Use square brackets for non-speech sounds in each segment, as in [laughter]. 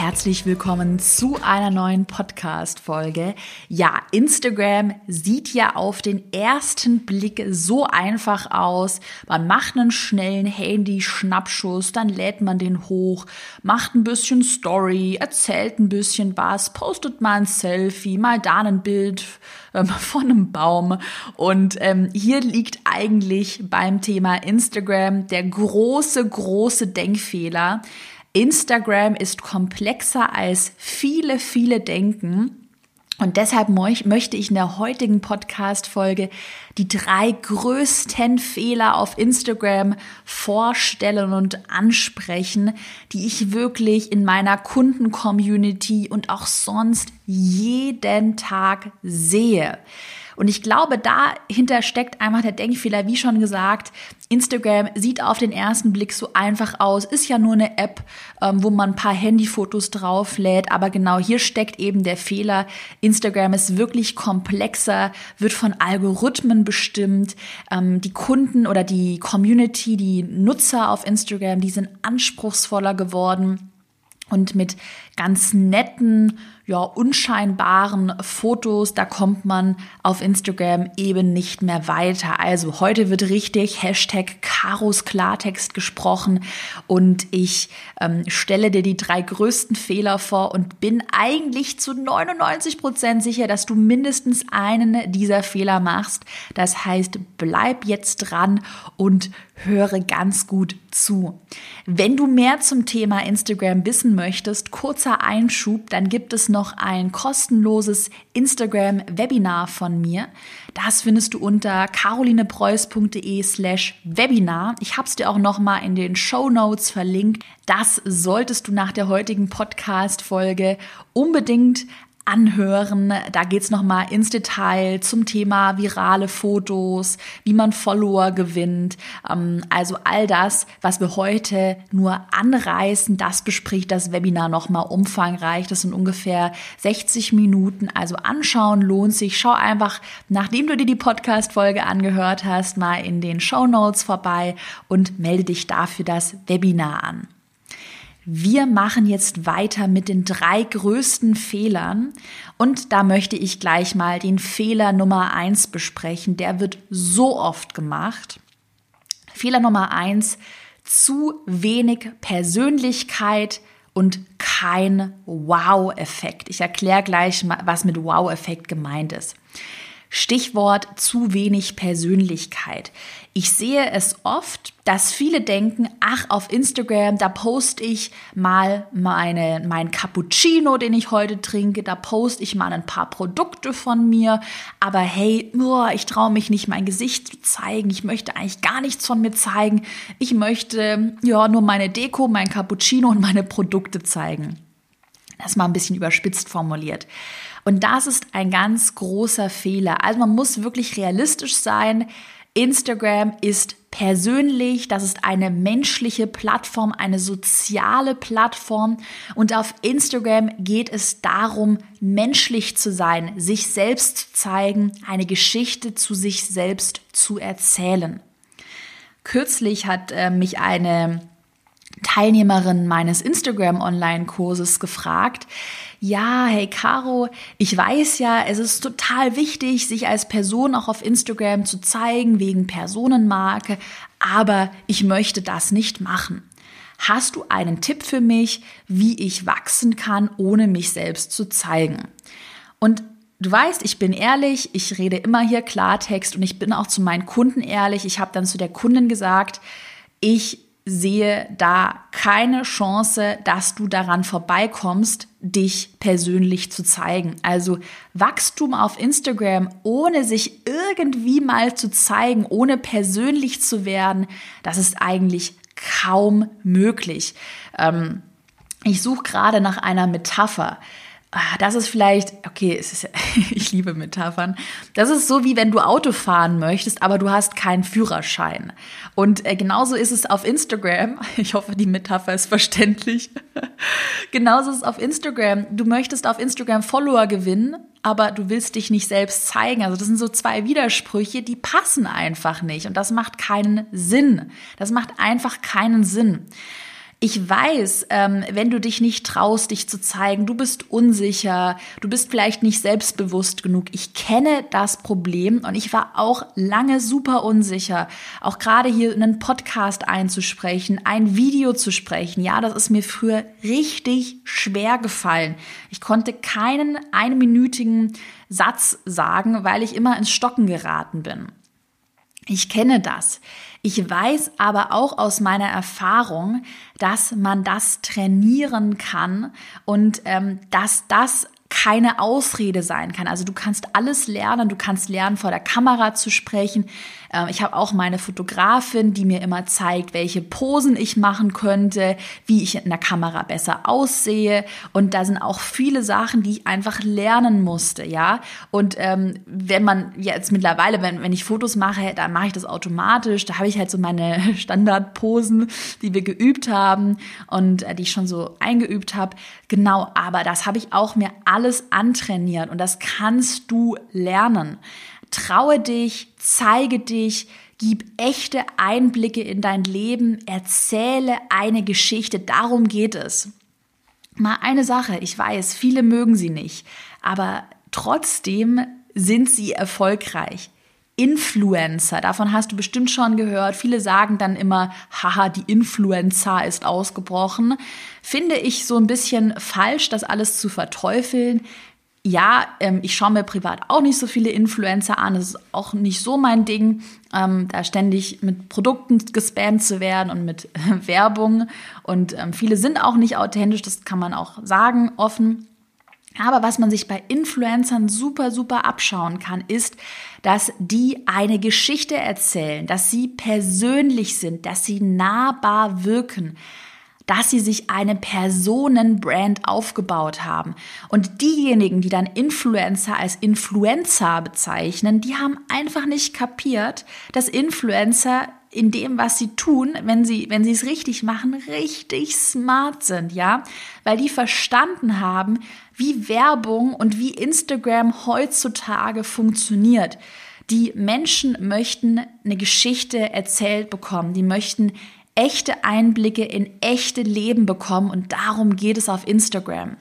Herzlich willkommen zu einer neuen Podcast-Folge. Ja, Instagram sieht ja auf den ersten Blick so einfach aus. Man macht einen schnellen Handy-Schnappschuss, dann lädt man den hoch, macht ein bisschen Story, erzählt ein bisschen was, postet mal ein Selfie, mal da ein Bild ähm, [laughs] von einem Baum. Und ähm, hier liegt eigentlich beim Thema Instagram der große, große Denkfehler Instagram ist komplexer als viele, viele denken. Und deshalb möchte ich in der heutigen Podcast-Folge die drei größten Fehler auf Instagram vorstellen und ansprechen, die ich wirklich in meiner Kunden-Community und auch sonst jeden Tag sehe. Und ich glaube, dahinter steckt einfach der Denkfehler, wie schon gesagt, Instagram sieht auf den ersten Blick so einfach aus, ist ja nur eine App, ähm, wo man ein paar Handyfotos drauflädt, aber genau hier steckt eben der Fehler. Instagram ist wirklich komplexer, wird von Algorithmen bestimmt. Ähm, die Kunden oder die Community, die Nutzer auf Instagram, die sind anspruchsvoller geworden und mit ganz netten, ja, unscheinbaren Fotos, da kommt man auf Instagram eben nicht mehr weiter. Also heute wird richtig Hashtag Karos Klartext gesprochen und ich ähm, stelle dir die drei größten Fehler vor und bin eigentlich zu 99 Prozent sicher, dass du mindestens einen dieser Fehler machst. Das heißt, bleib jetzt dran und höre ganz gut zu. Wenn du mehr zum Thema Instagram wissen möchtest, kurzer Einschub, dann gibt es noch ein kostenloses Instagram-Webinar von mir. Das findest du unter carolinepreuß.de slash Webinar. Ich habe es dir auch noch mal in den Show Notes verlinkt. Das solltest du nach der heutigen Podcast-Folge unbedingt anhören. Da geht's nochmal ins Detail zum Thema virale Fotos, wie man Follower gewinnt. Ähm, also all das, was wir heute nur anreißen, das bespricht das Webinar nochmal umfangreich. Das sind ungefähr 60 Minuten. Also anschauen lohnt sich. Schau einfach, nachdem du dir die Podcast-Folge angehört hast, mal in den Show Notes vorbei und melde dich dafür das Webinar an. Wir machen jetzt weiter mit den drei größten Fehlern. Und da möchte ich gleich mal den Fehler Nummer eins besprechen. Der wird so oft gemacht. Fehler Nummer eins, zu wenig Persönlichkeit und kein Wow-Effekt. Ich erkläre gleich mal, was mit Wow-Effekt gemeint ist. Stichwort zu wenig Persönlichkeit. Ich sehe es oft, dass viele denken, ach, auf Instagram, da poste ich mal meine, mein Cappuccino, den ich heute trinke, da poste ich mal ein paar Produkte von mir, aber hey, nur, ich traue mich nicht, mein Gesicht zu zeigen, ich möchte eigentlich gar nichts von mir zeigen, ich möchte ja nur meine Deko, mein Cappuccino und meine Produkte zeigen. Das ist mal ein bisschen überspitzt formuliert. Und das ist ein ganz großer Fehler. Also man muss wirklich realistisch sein. Instagram ist persönlich, das ist eine menschliche Plattform, eine soziale Plattform und auf Instagram geht es darum, menschlich zu sein, sich selbst zu zeigen, eine Geschichte zu sich selbst zu erzählen. Kürzlich hat äh, mich eine Teilnehmerin meines Instagram Online-Kurses gefragt, ja, hey Caro, ich weiß ja, es ist total wichtig, sich als Person auch auf Instagram zu zeigen, wegen Personenmarke, aber ich möchte das nicht machen. Hast du einen Tipp für mich, wie ich wachsen kann, ohne mich selbst zu zeigen? Und Du weißt, ich bin ehrlich, ich rede immer hier Klartext und ich bin auch zu meinen Kunden ehrlich. Ich habe dann zu der Kundin gesagt, ich sehe da keine Chance, dass du daran vorbeikommst, dich persönlich zu zeigen. Also Wachstum auf Instagram, ohne sich irgendwie mal zu zeigen, ohne persönlich zu werden, das ist eigentlich kaum möglich. Ähm, ich suche gerade nach einer Metapher. Ah, das ist vielleicht, okay, es ist, [laughs] ich liebe Metaphern. Das ist so wie wenn du Auto fahren möchtest, aber du hast keinen Führerschein. Und äh, genauso ist es auf Instagram. [laughs] Ich hoffe, die Metapher ist verständlich. [laughs] genauso ist es auf Instagram. Du möchtest auf Instagram Follower gewinnen, aber du willst dich nicht selbst zeigen. Also das sind so zwei Widersprüche, die passen einfach nicht und das macht keinen Sinn. Das macht einfach keinen Sinn. Ich weiß, ähm, wenn du dich nicht traust, dich zu zeigen, du bist unsicher, du bist vielleicht nicht selbstbewusst genug. Ich kenne das Problem und ich war auch lange super unsicher, auch gerade hier einen Podcast einzusprechen, ein Video zu sprechen. Ja, das ist mir früher richtig schwer gefallen. Ich konnte keinen einminütigen Satz sagen, weil ich immer ins Stocken geraten bin. Ich kenne das. Ich weiß aber auch aus meiner Erfahrung, dass man das trainieren kann und ähm, dass das keine Ausrede sein kann. Also du kannst alles lernen, du kannst lernen, vor der Kamera zu sprechen. Ähm, ich habe auch meine Fotografin, die mir immer zeigt, welche Posen ich machen könnte, wie ich in der Kamera besser aussehe. Und da sind auch viele Sachen, die ich einfach lernen musste, ja. Und ähm, wenn man jetzt mittlerweile, wenn, wenn ich Fotos mache, dann mache ich das automatisch. Da habe ich halt so meine [laughs] Standardposen, die wir geübt haben und äh, die ich schon so eingeübt habe. Genau, aber das habe ich auch mir alles antrainiert und das kannst du lernen. Traue dich, zeige dich, gib echte Einblicke in dein Leben, erzähle eine Geschichte, darum geht es. Mal eine Sache, ich weiß, viele mögen sie nicht, aber trotzdem sind sie erfolgreich. Influencer, davon hast du bestimmt schon gehört. Viele sagen dann immer, haha, die Influencer ist ausgebrochen. Finde ich so ein bisschen falsch, das alles zu verteufeln ja, ähm, ich schaue mir privat auch nicht so viele Influencer an. Das ist auch nicht so mein Ding, ähm, da ständig mit Produkten gespammt zu werden und mit äh, [laughs] Werbung. Und ähm, viele sind auch nicht authentisch, das kann man auch sagen, offen. Aber was man sich bei Influencern super, super abschauen kann, ist, dass die eine Geschichte erzählen, dass sie persönlich sind, dass sie nahbar wirken dass sie sich eine Personenbrand aufgebaut haben. Und diejenigen, die dann Influencer als Influencer bezeichnen, die haben einfach nicht kapiert, dass Influencer in dem, was sie tun, wenn sie, wenn sie es richtig machen, richtig smart sind, ja, weil die verstanden haben, wie Werbung und wie Instagram heutzutage funktioniert. Die Menschen möchten eine Geschichte erzählt bekommen, die möchten echte Einblicke in echte Leben bekommen und darum geht es auf Instagram.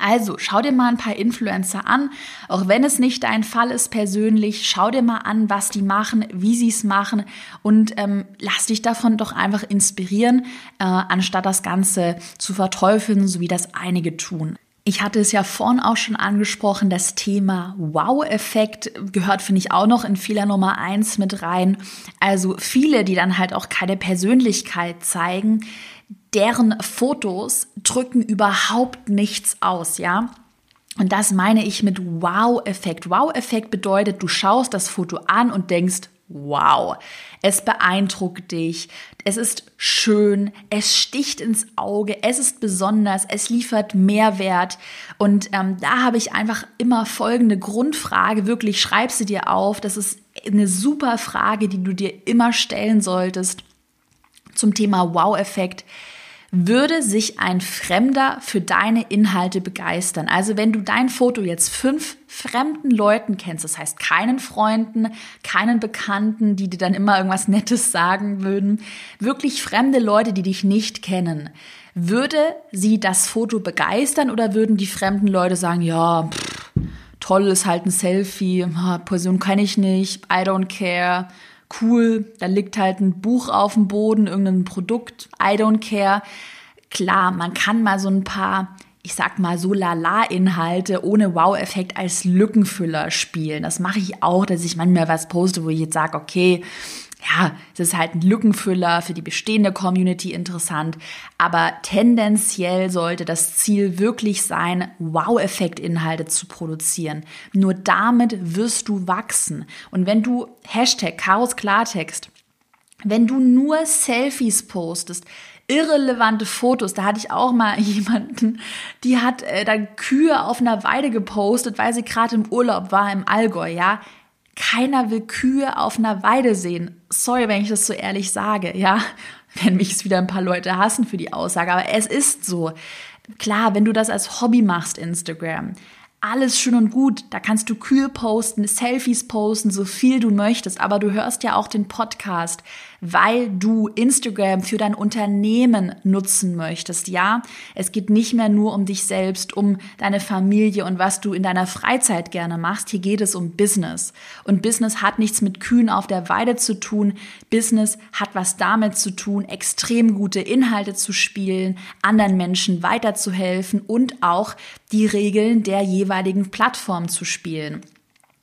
Also schau dir mal ein paar Influencer an, auch wenn es nicht dein Fall ist persönlich, schau dir mal an, was die machen, wie sie es machen und ähm, lass dich davon doch einfach inspirieren, äh, anstatt das Ganze zu verteufeln, so wie das einige tun. Ich hatte es ja vorhin auch schon angesprochen, das Thema Wow-Effekt gehört, finde ich, auch noch in Fehler Nummer eins mit rein. Also viele, die dann halt auch keine Persönlichkeit zeigen, deren Fotos drücken überhaupt nichts aus, ja. Und das meine ich mit Wow-Effekt. Wow-Effekt bedeutet, du schaust das Foto an und denkst, wow, es beeindruckt dich, es ist schön, es sticht ins Auge, es ist besonders, es liefert Mehrwert. Und ähm, da habe ich einfach immer folgende Grundfrage, wirklich schreib sie dir auf. Das ist eine super Frage, die du dir immer stellen solltest zum Thema Wow-Effekt. Würde sich ein Fremder für deine Inhalte begeistern? Also wenn du dein Foto jetzt fünf fremden Leuten kennst, das heißt keinen Freunden, keinen Bekannten, die dir dann immer irgendwas Nettes sagen würden, wirklich fremde Leute, die dich nicht kennen, würde sie das Foto begeistern oder würden die fremden Leute sagen, ja, pff, toll ist halt ein Selfie, Person kenne ich nicht, I don't care, cool, da liegt halt ein Buch auf dem Boden, irgendein Produkt, I don't care. Klar, man kann mal so ein paar, ich sag mal, so lala-Inhalte ohne Wow-Effekt als Lückenfüller spielen. Das mache ich auch, dass ich manchmal was poste, wo ich jetzt sage, okay, ja, es ist halt ein Lückenfüller für die bestehende Community interessant, aber tendenziell sollte das Ziel wirklich sein, Wow-Effekt-Inhalte zu produzieren. Nur damit wirst du wachsen. Und wenn du Hashtag Chaos Klartext, wenn du nur Selfies postest, irrelevante Fotos. Da hatte ich auch mal [laughs] jemanden, die hat äh, dann Kühe auf einer Weide gepostet, weil sie gerade im Urlaub war im Allgäu, ja. Keiner will Kühe auf einer Weide sehen. Sorry, wenn ich das so ehrlich sage, ja. [laughs] Wenn mich es wieder ein paar Leute hassen für die Aussage, aber es ist so. Klar, wenn du das als Hobby machst, Instagram, alles schön und gut. Da kannst du kühl posten, Selfies posten, so viel du möchtest. Aber du hörst ja auch den Podcast, weil du Instagram für dein Unternehmen nutzen möchtest. Ja, es geht nicht mehr nur um dich selbst, um deine Familie und was du in deiner Freizeit gerne machst. Hier geht es um Business. Und Business hat nichts mit Kühen auf der Weide zu tun. Business hat was damit zu tun, extrem gute Inhalte zu spielen, anderen Menschen weiterzuhelfen und auch die Regeln der jeweiligen Plattform zu spielen.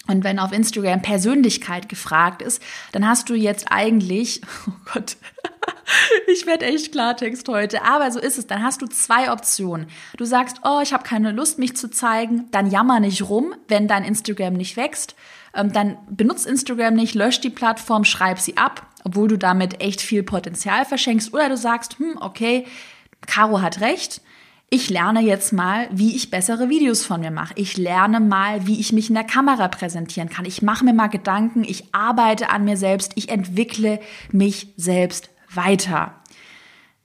Und wenn auf Instagram Persönlichkeit gefragt ist, dann hast du jetzt eigentlich, [laughs] oh Gott, [laughs] ich werde echt Klartext heute, aber so ist es. Dann hast du zwei Optionen. Du sagst, oh, ich habe keine Lust, mich zu zeigen, dann jammer nicht rum, wenn dein Instagram nicht wächst. Ähm, dann benutzt Instagram nicht, lösch die Plattform, schreib sie ab, obwohl du damit echt viel Potenzial verschenkst. Oder du sagst, hm, okay, Caro hat recht, ich lerne jetzt mal, wie ich bessere Videos von mir mache. Ich lerne mal, wie ich mich in der Kamera präsentieren kann. Ich mache mir mal Gedanken, ich arbeite an mir selbst, ich entwickle mich selbst weiter.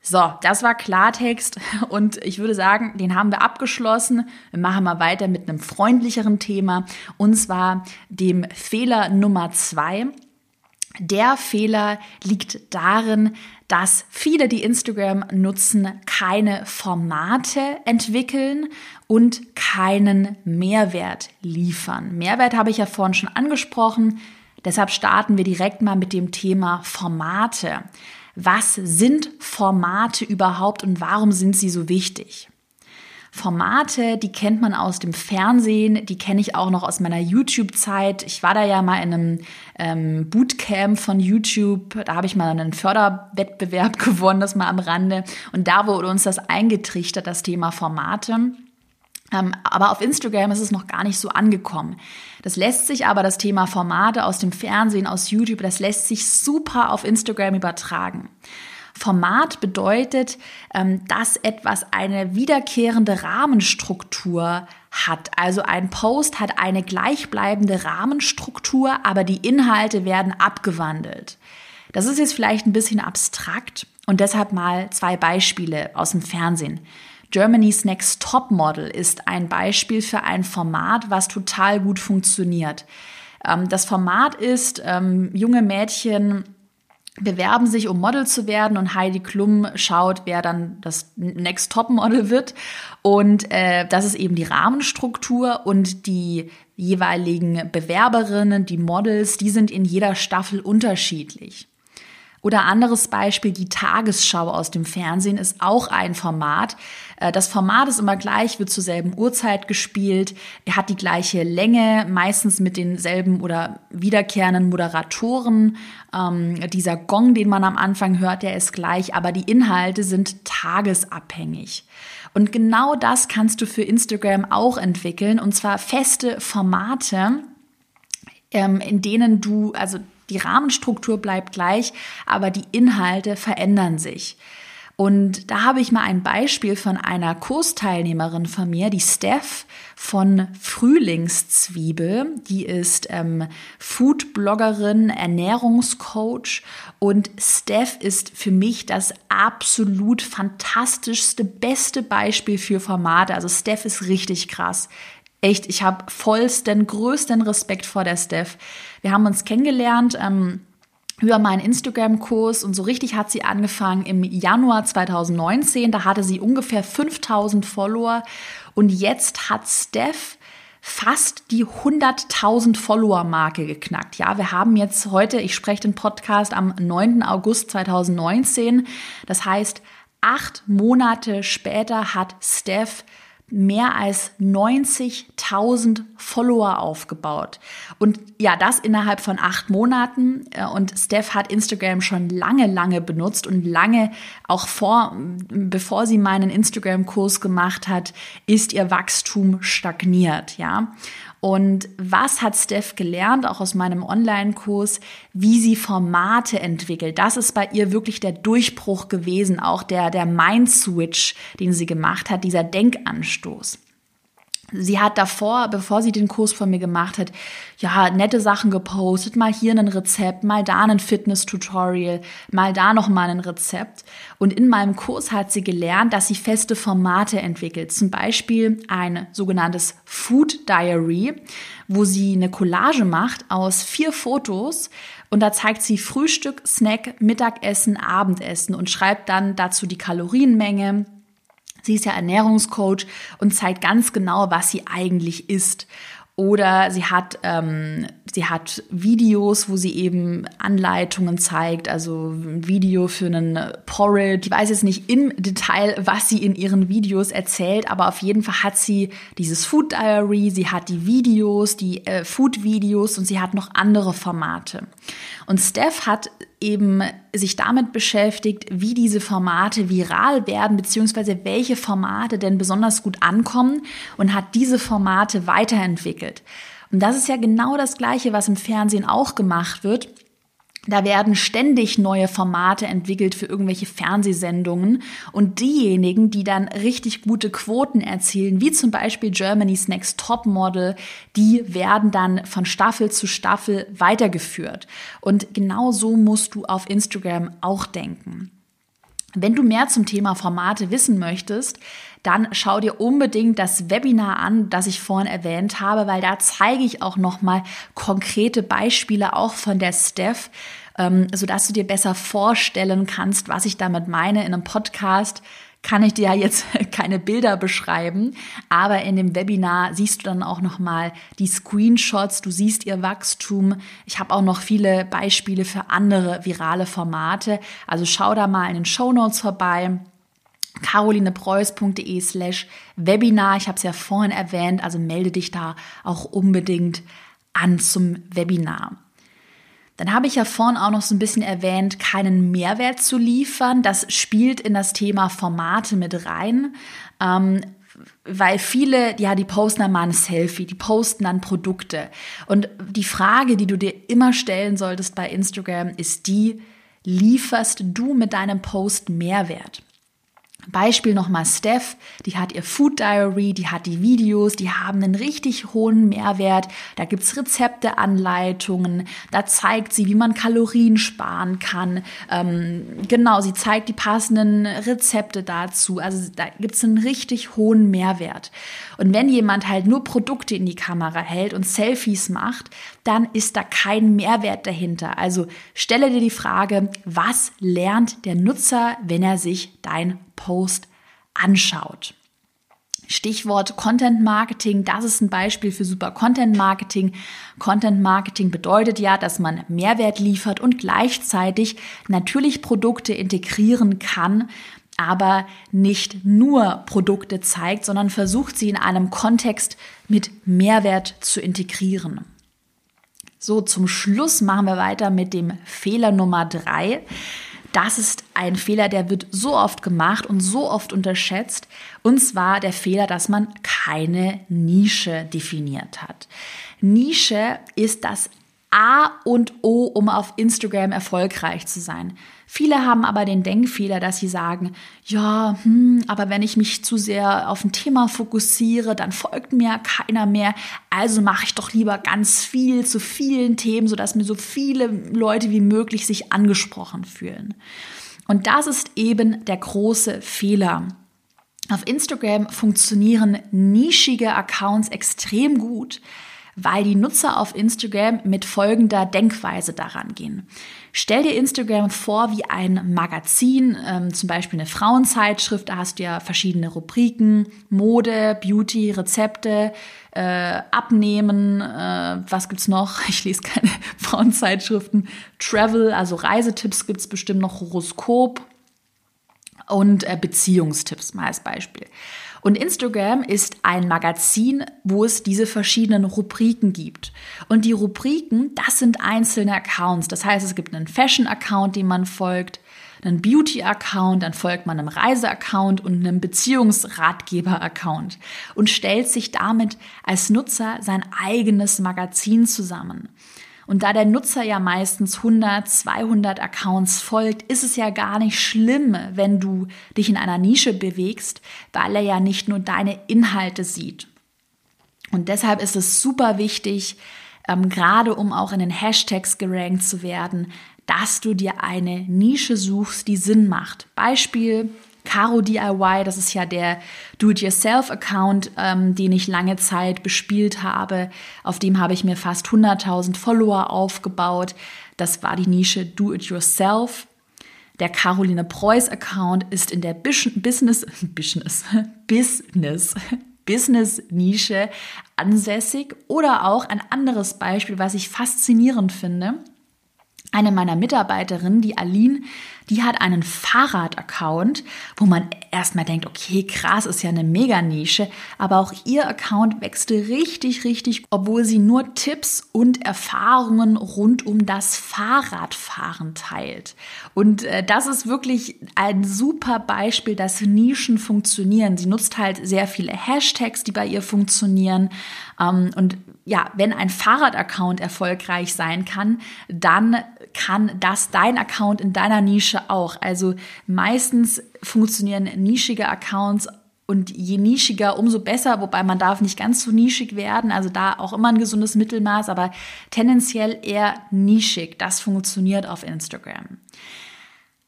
So, das war Klartext [laughs] und ich würde sagen, den haben wir abgeschlossen. Wir machen mal weiter mit einem freundlicheren Thema und zwar dem Fehler Nummer zwei. Der Fehler liegt darin, dass viele, die Instagram nutzen, keine Formate entwickeln und keinen Mehrwert liefern. Mehrwert habe ich ja vorhin schon angesprochen. Deshalb starten wir direkt mal mit dem Thema Formate. Was sind Formate überhaupt und warum sind sie so wichtig? Formate, die kennt man aus dem Fernsehen, die kenne ich auch noch aus meiner YouTube-Zeit. Ich war da ja mal in einem ähm, Bootcamp von YouTube, da habe ich mal einen Förderwettbewerb [laughs] gewonnen, das mal am Rande. Und da wurde uns das eingetrichtert, das Thema Formate. Ähm, aber auf Instagram ist es noch gar nicht so angekommen. Das lässt sich aber, das Thema Formate aus dem Fernsehen, aus YouTube, das lässt sich super auf Instagram übertragen. Format bedeutet, ähm, dass etwas eine wiederkehrende Rahmenstruktur hat. Also ein Post hat eine gleichbleibende Rahmenstruktur, aber die Inhalte werden abgewandelt. Das ist jetzt vielleicht ein bisschen abstrakt und deshalb mal zwei Beispiele aus dem Fernsehen. Germany's Next Top Model ist ein Beispiel für ein Format, was total gut funktioniert. Ähm, das Format ist, ähm, junge Mädchen bewerben sich, um Model zu werden und Heidi Klum schaut, wer dann das Next Top Model wird. Und äh, das ist eben die Rahmenstruktur und die jeweiligen Bewerberinnen, die Models, die sind in jeder Staffel unterschiedlich. Oder anderes Beispiel, die Tagesschau aus dem Fernsehen ist auch ein Format. Äh, das Format ist immer gleich, wird zur selben Uhrzeit gespielt, hat die gleiche Länge, meistens mit denselben oder wiederkehrenden Moderatoren. Ähm, dieser Gong, den man am Anfang hört, der ist gleich, aber die Inhalte sind tagesabhängig. Und genau das kannst du für Instagram auch entwickeln, und zwar feste Formate, ähm, in denen du, also die Rahmenstruktur bleibt gleich, aber die Inhalte verändern sich. Und da habe ich mal ein Beispiel von einer Kursteilnehmerin von mir, die Steph von Frühlingszwiebel. Die ist ähm, Foodbloggerin, Ernährungscoach und Steph ist für mich das absolut fantastischste, beste Beispiel für Formate. Also Steph ist richtig krass. Echt, ich habe vollsten, größten Respekt vor der Steph. Wir haben uns kennengelernt. Ähm, über meinen Instagram-Kurs und so richtig hat sie angefangen im Januar 2019. Da hatte sie ungefähr 5000 Follower und jetzt hat Steph fast die 100.000 Follower-Marke geknackt. Ja, wir haben jetzt heute, ich spreche den Podcast am 9. August 2019. Das heißt, acht Monate später hat Steph mehr als 90.000 Follower aufgebaut. Und ja, das innerhalb von acht Monaten. Äh, und Steph hat Instagram schon lange, lange benutzt und lange auch vor, bevor sie meinen Instagram-Kurs gemacht hat, ist ihr Wachstum stagniert, ja. Und was hat Steph gelernt, auch aus meinem Online-Kurs, wie sie Formate entwickelt? Das ist bei ihr wirklich der Durchbruch gewesen, auch der, der Mind-Switch, den sie gemacht hat, dieser Denkanstoß. Sie hat davor, bevor sie den Kurs von mir gemacht hat, ja, nette Sachen gepostet, mal hier ein Rezept, mal da ein Fitness-Tutorial, mal da noch mal ein Rezept. Und in meinem Kurs hat sie gelernt, dass sie feste Formate entwickelt. Zum Beispiel ein sogenanntes Food Diary, wo sie eine Collage macht aus vier Fotos und da zeigt sie Frühstück, Snack, Mittagessen, Abendessen und schreibt dann dazu die Kalorienmenge, Sie ist ja Ernährungscoach und zeigt ganz genau, was sie eigentlich isst. Oder sie hat, ähm, sie hat Videos, wo sie eben Anleitungen zeigt, also ein Video für einen Porridge. Ich weiß jetzt nicht im Detail, was sie in ihren Videos erzählt, aber auf jeden Fall hat sie dieses Food Diary, sie hat die Videos, die äh, Food-Videos und sie hat noch andere Formate. Und Steph hat eben sich damit beschäftigt, wie diese Formate viral werden, beziehungsweise welche Formate denn besonders gut ankommen und hat diese Formate weiterentwickelt. Und das ist ja genau das Gleiche, was im Fernsehen auch gemacht wird. Da werden ständig neue Formate entwickelt für irgendwelche Fernsehsendungen und diejenigen, die dann richtig gute Quoten erzielen, wie zum Beispiel Germany's Next Top Model, die werden dann von Staffel zu Staffel weitergeführt. Und genau so musst du auf Instagram auch denken. Wenn du mehr zum Thema Formate wissen möchtest, dann schau dir unbedingt das Webinar an, das ich vorhin erwähnt habe, weil da zeige ich auch nochmal konkrete Beispiele auch von der Steph, ähm, sodass du dir besser vorstellen kannst, was ich damit meine. In einem Podcast kann ich dir ja jetzt [laughs] keine Bilder beschreiben, aber in dem Webinar siehst du dann auch noch mal die Screenshots, du siehst ihr Wachstum. Ich habe auch noch viele Beispiele für andere virale Formate, also schau da mal in den Show Notes vorbei carolinepreuß.de slash Webinar. Ich habe es ja vorhin erwähnt, also melde dich da auch unbedingt an zum Webinar. Dann habe ich ja vorhin auch noch so ein bisschen erwähnt, keinen Mehrwert zu liefern. Das spielt in das Thema Formate mit rein. Ähm, weil viele, ja, die posten dann mal ein Selfie, die posten dann Produkte. Und die Frage, die du dir immer stellen solltest bei Instagram, ist die, lieferst du mit deinem Post Mehrwert? Beispiel nochmal Steph, die hat ihr Food Diary, die hat die Videos, die haben einen richtig hohen Mehrwert. Da gibt's Rezepte, Anleitungen, da zeigt sie, wie man Kalorien sparen kann. Ähm, genau, sie zeigt die passenden Rezepte dazu. Also da gibt's einen richtig hohen Mehrwert. Und wenn jemand halt nur Produkte in die Kamera hält und Selfies macht, dann ist da kein Mehrwert dahinter. Also stelle dir die Frage, was lernt der Nutzer, wenn er sich dein Post anschaut. Stichwort Content Marketing, das ist ein Beispiel für super Content Marketing. Content Marketing bedeutet ja, dass man Mehrwert liefert und gleichzeitig natürlich Produkte integrieren kann, aber nicht nur Produkte zeigt, sondern versucht sie in einem Kontext mit Mehrwert zu integrieren. So, zum Schluss machen wir weiter mit dem Fehler Nummer drei. Das ist ein Fehler, der wird so oft gemacht und so oft unterschätzt. Und zwar der Fehler, dass man keine Nische definiert hat. Nische ist das A und O, um auf Instagram erfolgreich zu sein. Viele haben aber den Denkfehler, dass sie sagen, ja, hm, aber wenn ich mich zu sehr auf ein Thema fokussiere, dann folgt mir keiner mehr. Also mache ich doch lieber ganz viel zu vielen Themen, sodass mir so viele Leute wie möglich sich angesprochen fühlen. Und das ist eben der große Fehler. Auf Instagram funktionieren nischige Accounts extrem gut, weil die Nutzer auf Instagram mit folgender Denkweise daran gehen. Stell dir Instagram vor wie ein Magazin, ähm, zum Beispiel eine Frauenzeitschrift, da hast du ja verschiedene Rubriken, Mode, Beauty, Rezepte, äh, Abnehmen, äh, was gibt's noch? [laughs] Ich lese keine [laughs] Frauenzeitschriften, Travel, also Reisetipps gibt's bestimmt noch, Horoskop und äh, Beziehungstipps mal als Beispiel. Und Instagram ist ein Magazin, wo es diese verschiedenen Rubriken gibt. Und die Rubriken, das sind einzelne Accounts. Das heißt, es gibt einen Fashion-Account, dem man folgt, einen Beauty-Account, dann folgt man einem Reise-Account und einem Beziehungsratgeber-Account und stellt sich damit als Nutzer sein eigenes Magazin zusammen. Und da der Nutzer ja meistens 100, 200 Accounts folgt, ist es ja gar nicht schlimm, wenn du dich in einer Nische bewegst, weil er ja nicht nur deine Inhalte sieht. Und deshalb ist es super wichtig, ähm, gerade um auch in den Hashtags gerankt zu werden, dass du dir eine Nische suchst, die Sinn macht. Beispiel Caro DIY, das ist ja der Do-it-yourself-Account, ähm, den ich lange Zeit bespielt habe. Auf dem habe ich mir fast 100.000 Follower aufgebaut. Das war die Nische Do-it-yourself. Der Caroline Preuß Account ist in der [laughs] Business, Business, Business, Business Nische ansässig. Oder auch ein anderes Beispiel, was ich faszinierend finde. Eine meiner Mitarbeiterinnen, die Aline, die hat einen Fahrrad-Account, wo man erstmal denkt, okay, krass, ist ja eine Mega-Nische, aber auch ihr Account wächst richtig, richtig, obwohl sie nur Tipps und Erfahrungen rund um das Fahrradfahren teilt. Und äh, das ist wirklich ein super Beispiel, dass Nischen funktionieren. Sie nutzt halt sehr viele Hashtags, die bei ihr funktionieren. Ähm, und ja, wenn ein Fahrrad-Account erfolgreich sein kann, dann kann das dein Account in deiner Nische auch. Also meistens funktionieren nischige Accounts und je nischiger, umso besser, wobei man darf nicht ganz so nischig werden, also da auch immer ein gesundes Mittelmaß, aber tendenziell eher nischig. Das funktioniert auf Instagram.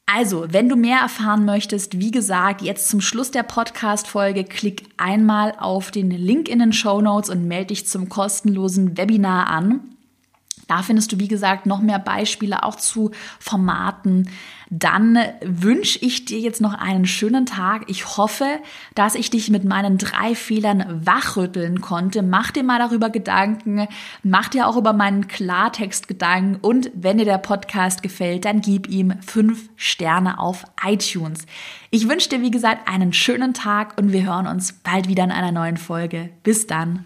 Also, wenn du mehr erfahren möchtest, wie gesagt, jetzt zum Schluss der Podcast-Folge, klick einmal auf den Link in den Show Notes und melde dich zum kostenlosen Webinar an. Da findest du, wie gesagt, noch mehr Beispiele auch zu Formaten. Dann wünsche ich dir jetzt noch einen schönen Tag. Ich hoffe, dass ich dich mit meinen drei Fehlern wachrütteln konnte. Mach dir mal darüber Gedanken. Mach dir auch über meinen Klartext Gedanken. Und wenn dir der Podcast gefällt, dann gib ihm fünf Sterne auf iTunes. Ich wünsche dir, wie gesagt, einen schönen Tag und wir hören uns bald wieder in einer neuen Folge. Bis dann.